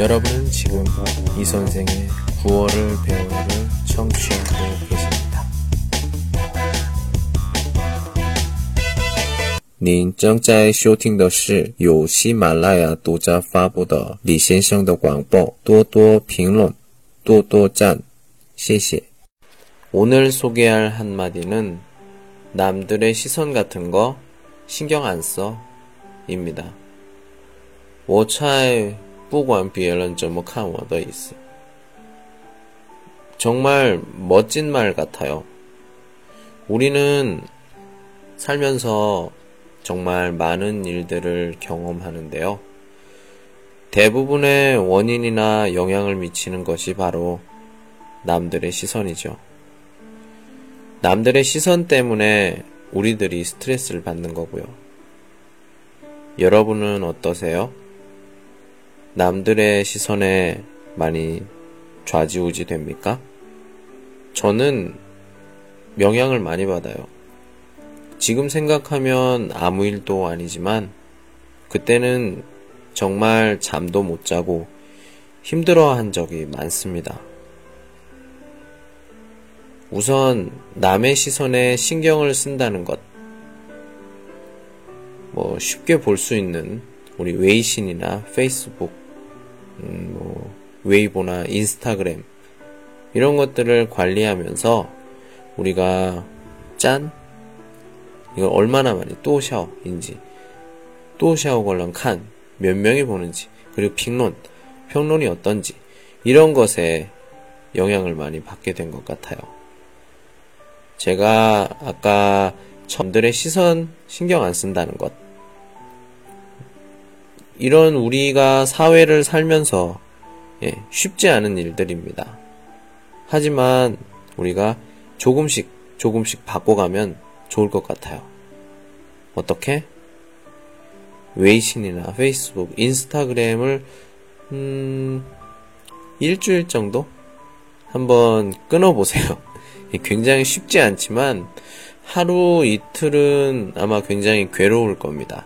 여러분은 지금 이 선생의 9월을 배우를 청취하고 계십니다. 您正在收听的是由喜马拉雅独家发布的李先生的广播。多多评论，多多赞，谢谢。 오늘 소개할 한마디는 남들의 시선 같은 거 신경 안 써. 입니다. 我猜 不管别人怎么看我的意思. 정말 멋진 말 같아요. 우리는 살면서 정말 많은 일들을 경험하는데요. 대부분의 원인이나 영향을 미치는 것이 바로 남들의 시선이죠. 남들의 시선 때문에 우리들이 스트레스를 받는 거고요. 여러분은 어떠세요? 남들의 시선에 많이 좌지우지 됩니까? 저는 영향을 많이 받아요. 지금 생각하면 아무 일도 아니지만 그때는 정말 잠도 못 자고 힘들어 한 적이 많습니다. 우선 남의 시선에 신경을 쓴다는 것. 뭐 쉽게 볼 수 있는 우리 웨이신이나 페이스북, 음, 뭐 웨이보나 인스타그램 이런 것들을 관리하면서 우리가 짠 이걸 얼마나 많이 또 샤워인지 또 샤워 걸런 칸몇 명이 보는지 그리고评론 평론이 어떤지 이런 것에 영향을 많이 받게 된 것 같아요. 제가 아까 점들의 시선 신경 안 쓴다는 것 이런 우리가 사회를 살면서 예, 쉽지 않은 일들입니다. 하지만 우리가 조금씩 조금씩 바꿔가면 좋을 것 같아요. 어떻게? 웨이신이나 페이스북, 인스타그램을 음, 일주일 정도 한번 끊어보세요. 굉장히 쉽지 않지만 하루 이틀은 아마 굉장히 괴로울 겁니다.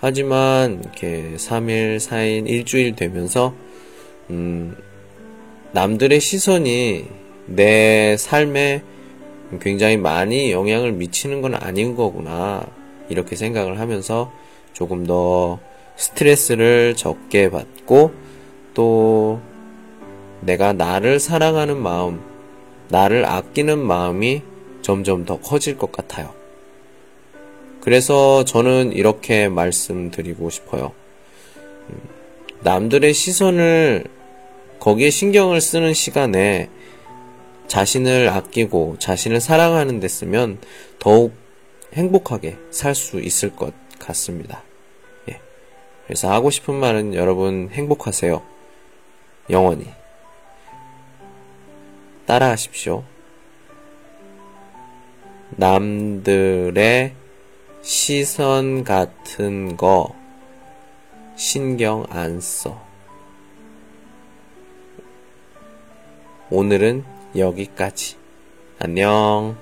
하지만 이렇게 3일, 4일, 일주일 되면서 음, 남들의 시선이 내 삶에 굉장히 많이 영향을 미치는 건 아닌 거구나. 이렇게 생각을 하면서 조금 더 스트레스를 적게 받고 또 내가 나를 사랑하는 마음, 나를 아끼는 마음이 점점 더 커질 것 같아요. 그래서 저는 이렇게 말씀드리고 싶어요. 남들의 시선을 거기에 신경을 쓰는 시간에 자신을 아끼고 자신을 사랑하는 데 쓰면 더욱 행복하게 살 수 있을 것 같습니다. 예. 그래서 하고 싶은 말은 여러분 행복하세요. 영원히. 따라하십시오. 남들의 시선 같은 거 신경 안 써. 오늘은 여기까지. 안녕.